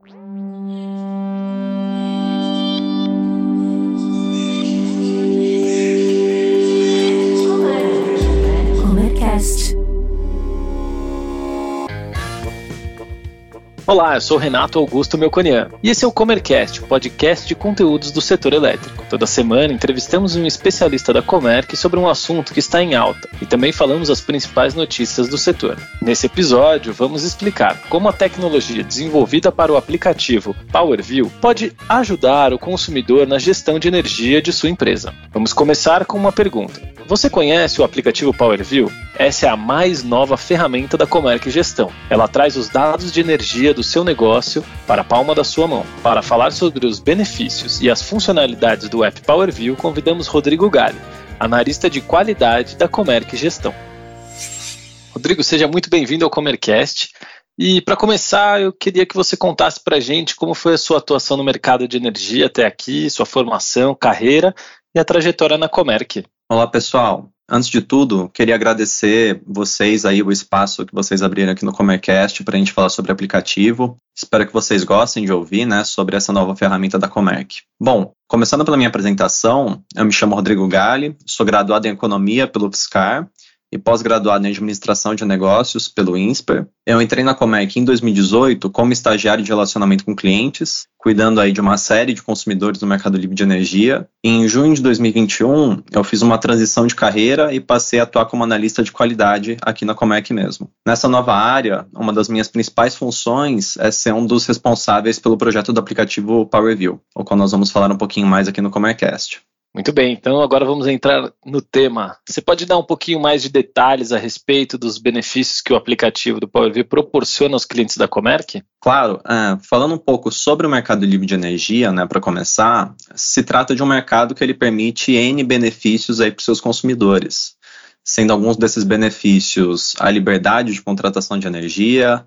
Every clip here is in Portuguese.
Woo! Olá, eu sou Renato Augusto Melconian e esse é o Comercast, o podcast de conteúdos do setor elétrico. Toda semana entrevistamos um especialista da Comerc sobre um assunto que está em alta e também falamos as principais notícias do setor. Nesse episódio, vamos explicar como a tecnologia desenvolvida para o aplicativo PowerView pode ajudar o consumidor na gestão de energia de sua empresa. Vamos começar com uma pergunta. Você conhece o aplicativo PowerView? Essa é a mais nova ferramenta da Comerc Gestão. Ela traz os dados de energia do seu negócio para a palma da sua mão. Para falar sobre os benefícios e as funcionalidades do app PowerView, convidamos Rodrigo Gali, analista de qualidade da Comerc Gestão. Rodrigo, seja muito bem-vindo ao Comercast. E para começar, eu queria que você contasse para a gente como foi a sua atuação no mercado de energia até aqui, sua formação, carreira e a trajetória na Comerc. Olá, pessoal. Antes de tudo, queria agradecer vocês aí o espaço que vocês abriram aqui no Comercast para a gente falar sobre aplicativo. Espero que vocês gostem de ouvir, né, sobre essa nova ferramenta da Comerc. Bom, começando pela minha apresentação, eu me chamo Rodrigo Gali, sou graduado em Economia pelo FSCar e pós-graduado em Administração de Negócios pelo INSPER. Eu entrei na Comec em 2018 como estagiário de relacionamento com clientes, cuidando aí de uma série de consumidores no mercado livre de energia. Em junho de 2021, eu fiz uma transição de carreira e passei a atuar como analista de qualidade aqui na Comec mesmo. Nessa nova área, uma das minhas principais funções é ser um dos responsáveis pelo projeto do aplicativo PowerView, o qual nós vamos falar um pouquinho mais aqui no Comercast. Muito bem, então agora vamos entrar no tema. Você pode dar um pouquinho mais de detalhes a respeito dos benefícios que o aplicativo do PowerView proporciona aos clientes da Comerc? Claro, é, falando um pouco sobre o mercado livre de energia, né, para começar, se trata de um mercado que ele permite N benefícios para os seus consumidores, sendo alguns desses benefícios a liberdade de contratação de energia,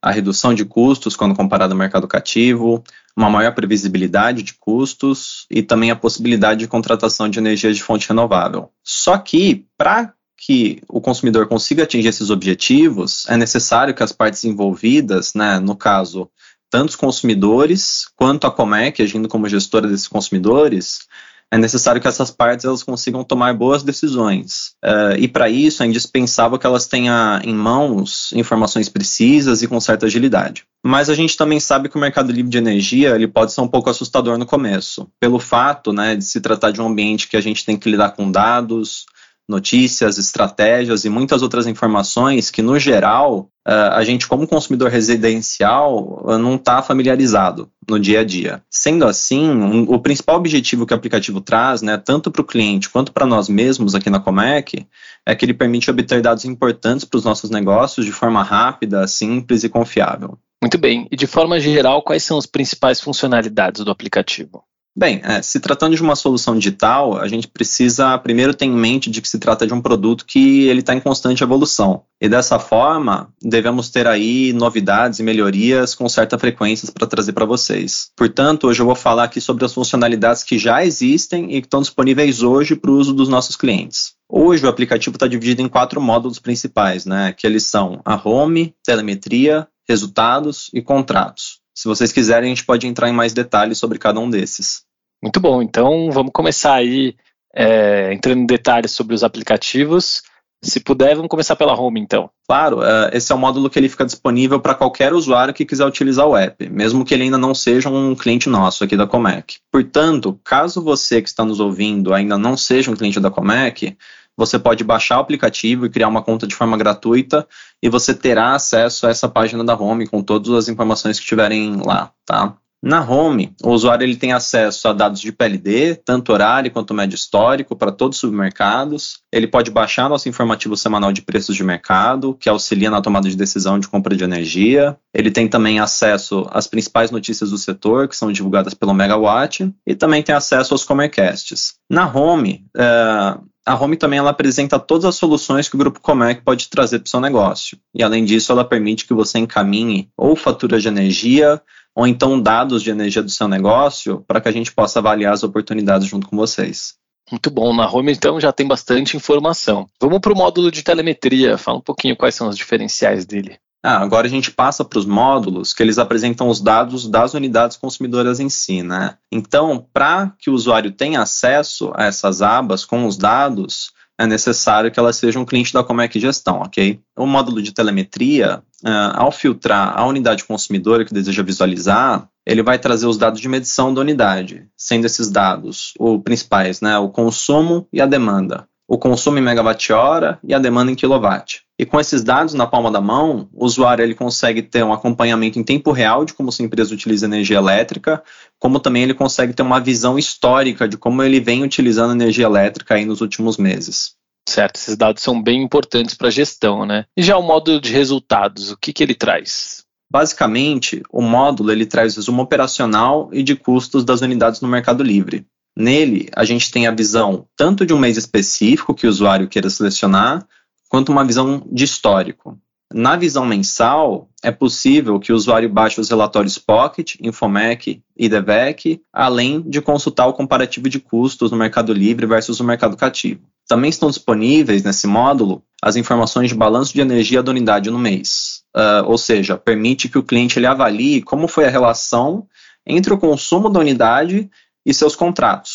a redução de custos quando comparado ao mercado cativo, uma maior previsibilidade de custos e também a possibilidade de contratação de energia de fonte renovável. Só que, para que o consumidor consiga atingir esses objetivos, é necessário que as partes envolvidas, né, no caso, tanto os consumidores quanto a Comec, agindo como gestora desses consumidores, é necessário que essas partes elas consigam tomar boas decisões. Uh, e para isso é indispensável que elas tenham em mãos informações precisas e com certa agilidade. Mas a gente também sabe que o mercado livre de energia ele pode ser um pouco assustador no começo, pelo fato né, de se tratar de um ambiente que a gente tem que lidar com dados, notícias, estratégias e muitas outras informações que, no geral, eh, a gente, como consumidor residencial, eh, não está familiarizado no dia a dia. Sendo assim, um, o principal objetivo que o aplicativo traz, né, tanto para o cliente quanto para nós mesmos aqui na Comec, é que ele permite obter dados importantes para os nossos negócios de forma rápida, simples e confiável. Muito bem. E de forma geral, quais são as principais funcionalidades do aplicativo? Bem, é, se tratando de uma solução digital, a gente precisa primeiro ter em mente de que se trata de um produto que ele está em constante evolução. E dessa forma, devemos ter aí novidades e melhorias com certa frequência para trazer para vocês. Portanto, hoje eu vou falar aqui sobre as funcionalidades que já existem e que estão disponíveis hoje para o uso dos nossos clientes. Hoje o aplicativo está dividido em quatro módulos principais, né? Que eles são a home, telemetria, resultados e contratos. Se vocês quiserem, a gente pode entrar em mais detalhes sobre cada um desses. Muito bom, então vamos começar aí é, entrando em detalhes sobre os aplicativos. Se puder, vamos começar pela Home, então. Claro, uh, esse é o módulo que ele fica disponível para qualquer usuário que quiser utilizar o app, mesmo que ele ainda não seja um cliente nosso aqui da Comec. Portanto, caso você que está nos ouvindo ainda não seja um cliente da Comec, você pode baixar o aplicativo e criar uma conta de forma gratuita e você terá acesso a essa página da Home com todas as informações que tiverem lá, tá? Na Home, o usuário ele tem acesso a dados de PLD, tanto horário quanto médio histórico, para todos os supermercados. Ele pode baixar nosso informativo semanal de preços de mercado, que auxilia na tomada de decisão de compra de energia. Ele tem também acesso às principais notícias do setor, que são divulgadas pelo Megawatt, e também tem acesso aos Comercasts. Na Home, é, a Home também ela apresenta todas as soluções que o Grupo Comec pode trazer para o seu negócio. E além disso, ela permite que você encaminhe ou fatura de energia ou então dados de energia do seu negócio para que a gente possa avaliar as oportunidades junto com vocês. Muito bom, na Home então já tem bastante informação. Vamos para o módulo de telemetria, fala um pouquinho quais são os diferenciais dele. Ah, agora a gente passa para os módulos que eles apresentam os dados das unidades consumidoras em si, né? Então, para que o usuário tenha acesso a essas abas com os dados, é necessário que ela seja um cliente da Comec Gestão, ok? O módulo de telemetria, uh, ao filtrar a unidade consumidora que deseja visualizar, ele vai trazer os dados de medição da unidade, sendo esses dados os principais, né, o consumo e a demanda. O consumo em megawatt-hora e a demanda em quilowatt. E com esses dados na palma da mão, o usuário ele consegue ter um acompanhamento em tempo real de como sua empresa utiliza energia elétrica, como também ele consegue ter uma visão histórica de como ele vem utilizando energia elétrica aí nos últimos meses. Certo, esses dados são bem importantes para a gestão, né? E já o módulo de resultados, o que, que ele traz? Basicamente, o módulo ele traz resumo operacional e de custos das unidades no Mercado Livre. Nele, a gente tem a visão tanto de um mês específico que o usuário queira selecionar, quanto uma visão de histórico. Na visão mensal, é possível que o usuário baixe os relatórios Pocket, Infomec e DEVEC, além de consultar o comparativo de custos no Mercado Livre versus o mercado cativo. Também estão disponíveis nesse módulo as informações de balanço de energia da unidade no mês, uh, ou seja, permite que o cliente ele avalie como foi a relação entre o consumo da unidade e seus contratos.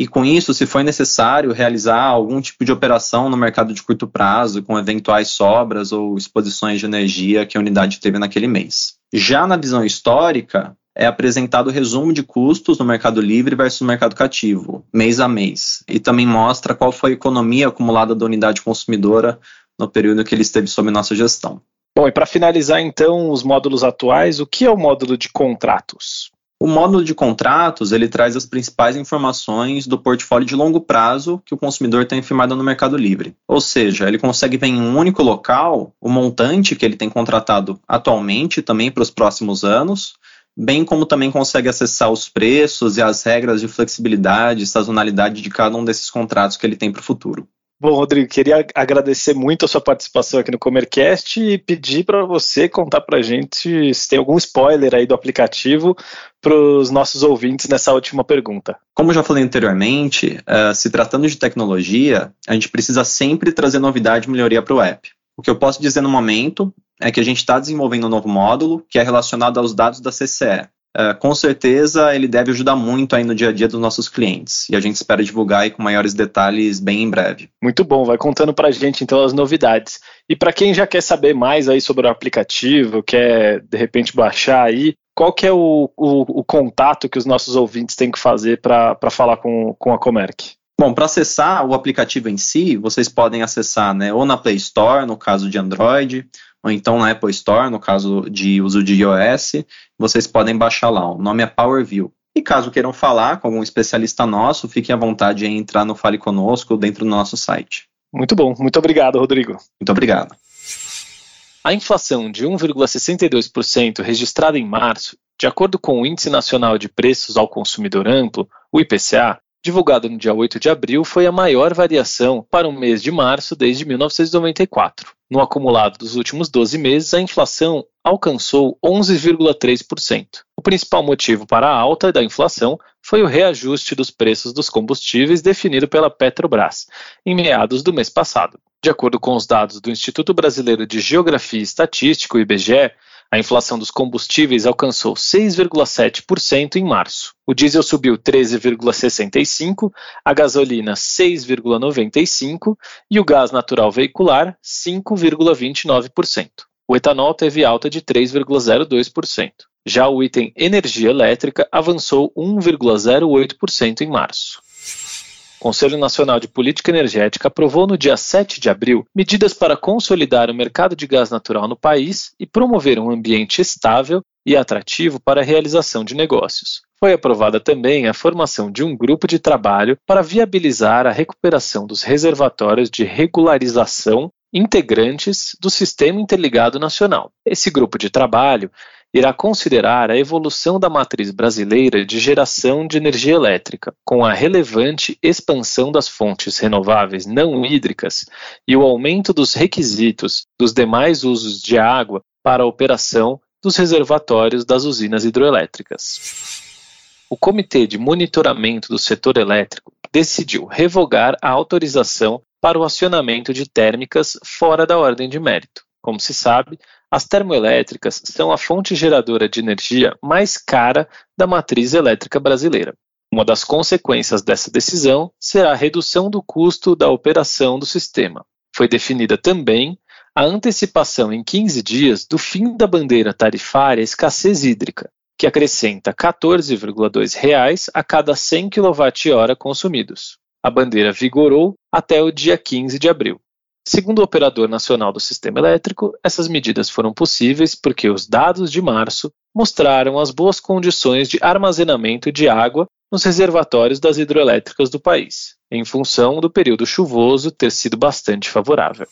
E com isso, se for necessário realizar algum tipo de operação no mercado de curto prazo, com eventuais sobras ou exposições de energia que a unidade teve naquele mês. Já na visão histórica, é apresentado o resumo de custos no mercado livre versus mercado cativo, mês a mês, e também mostra qual foi a economia acumulada da unidade consumidora no período que ele esteve sob nossa gestão. Bom, e para finalizar então os módulos atuais, o que é o módulo de contratos? O módulo de contratos ele traz as principais informações do portfólio de longo prazo que o consumidor tem firmado no Mercado Livre. Ou seja, ele consegue ver em um único local o montante que ele tem contratado atualmente, também para os próximos anos, bem como também consegue acessar os preços e as regras de flexibilidade e sazonalidade de cada um desses contratos que ele tem para o futuro. Bom, Rodrigo, queria agradecer muito a sua participação aqui no Comercast e pedir para você contar para a gente se tem algum spoiler aí do aplicativo para os nossos ouvintes nessa última pergunta. Como já falei anteriormente, uh, se tratando de tecnologia, a gente precisa sempre trazer novidade e melhoria para o app. O que eu posso dizer no momento é que a gente está desenvolvendo um novo módulo que é relacionado aos dados da CCE. Uh, com certeza ele deve ajudar muito aí no dia a dia dos nossos clientes e a gente espera divulgar aí com maiores detalhes bem em breve. Muito bom, vai contando para a gente então as novidades. E para quem já quer saber mais aí sobre o aplicativo, quer de repente baixar aí, qual que é o, o, o contato que os nossos ouvintes têm que fazer para falar com, com a Comerc? Bom, para acessar o aplicativo em si, vocês podem acessar né, ou na Play Store, no caso de Android, ou então na Apple Store, no caso de uso de iOS, vocês podem baixar lá. O nome é PowerView. E caso queiram falar com algum especialista nosso, fiquem à vontade em entrar no Fale Conosco dentro do nosso site. Muito bom, muito obrigado, Rodrigo. Muito obrigado. A inflação de 1,62% registrada em março, de acordo com o Índice Nacional de Preços ao Consumidor Amplo, o IPCA, divulgado no dia 8 de abril, foi a maior variação para o mês de março desde 1994. No acumulado dos últimos 12 meses, a inflação alcançou 11,3%. O principal motivo para a alta da inflação foi o reajuste dos preços dos combustíveis definido pela Petrobras, em meados do mês passado. De acordo com os dados do Instituto Brasileiro de Geografia e Estatística, IBGE, a inflação dos combustíveis alcançou 6,7% em março. O diesel subiu 13,65%, a gasolina 6,95% e o gás natural veicular 5,29%. O etanol teve alta de 3,02%. Já o item energia elétrica avançou 1,08% em março. O Conselho Nacional de Política Energética aprovou no dia 7 de abril medidas para consolidar o mercado de gás natural no país e promover um ambiente estável e atrativo para a realização de negócios. Foi aprovada também a formação de um grupo de trabalho para viabilizar a recuperação dos reservatórios de regularização integrantes do Sistema Interligado Nacional. Esse grupo de trabalho irá considerar a evolução da matriz brasileira de geração de energia elétrica, com a relevante expansão das fontes renováveis não hídricas e o aumento dos requisitos dos demais usos de água para a operação dos reservatórios das usinas hidroelétricas. O Comitê de Monitoramento do Setor Elétrico decidiu revogar a autorização para o acionamento de térmicas fora da ordem de mérito. Como se sabe, as termoelétricas são a fonte geradora de energia mais cara da matriz elétrica brasileira. Uma das consequências dessa decisão será a redução do custo da operação do sistema. Foi definida também a antecipação em 15 dias do fim da bandeira tarifária escassez hídrica, que acrescenta R$ 14,2 a cada 100 kWh consumidos. A bandeira vigorou até o dia 15 de abril. Segundo o Operador Nacional do Sistema Elétrico, essas medidas foram possíveis porque os dados de março mostraram as boas condições de armazenamento de água nos reservatórios das hidroelétricas do país, em função do período chuvoso ter sido bastante favorável.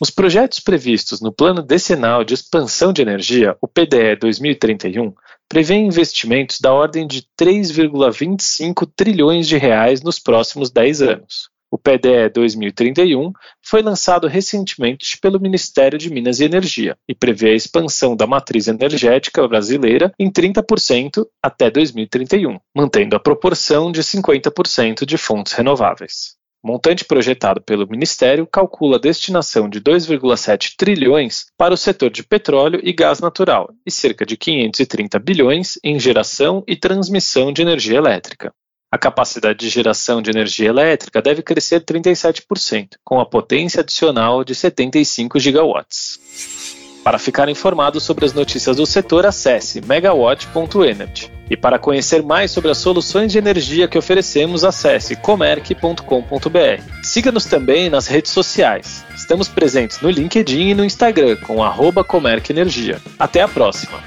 Os projetos previstos no Plano Decenal de Expansão de Energia, o PDE 2031, prevêem investimentos da ordem de 3,25 trilhões de reais nos próximos 10 anos. O PDE 2031 foi lançado recentemente pelo Ministério de Minas e Energia e prevê a expansão da matriz energética brasileira em 30% até 2031, mantendo a proporção de 50% de fontes renováveis. O montante projetado pelo Ministério calcula a destinação de 2,7 trilhões para o setor de petróleo e gás natural e cerca de 530 bilhões em geração e transmissão de energia elétrica. A capacidade de geração de energia elétrica deve crescer 37%, com a potência adicional de 75 gigawatts. Para ficar informado sobre as notícias do setor, acesse megawatt.energy. E para conhecer mais sobre as soluções de energia que oferecemos, acesse comerc.com.br. Siga-nos também nas redes sociais. Estamos presentes no LinkedIn e no Instagram com arroba Comerc Energia. Até a próxima!